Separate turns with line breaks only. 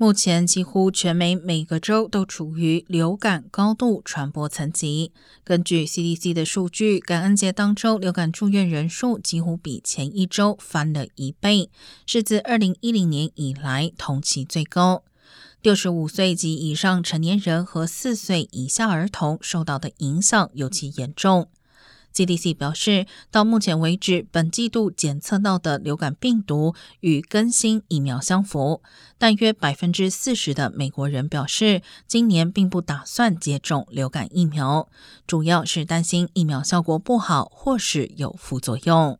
目前，几乎全美每个州都处于流感高度传播层级。根据 CDC 的数据，感恩节当周流感住院人数几乎比前一周翻了一倍，是自2010年以来同期最高。65岁及以上成年人和4岁以下儿童受到的影响尤其严重。CDC 表示，到目前为止，本季度检测到的流感病毒与更新疫苗相符，但约百分之四十的美国人表示，今年并不打算接种流感疫苗，主要是担心疫苗效果不好或是有副作用。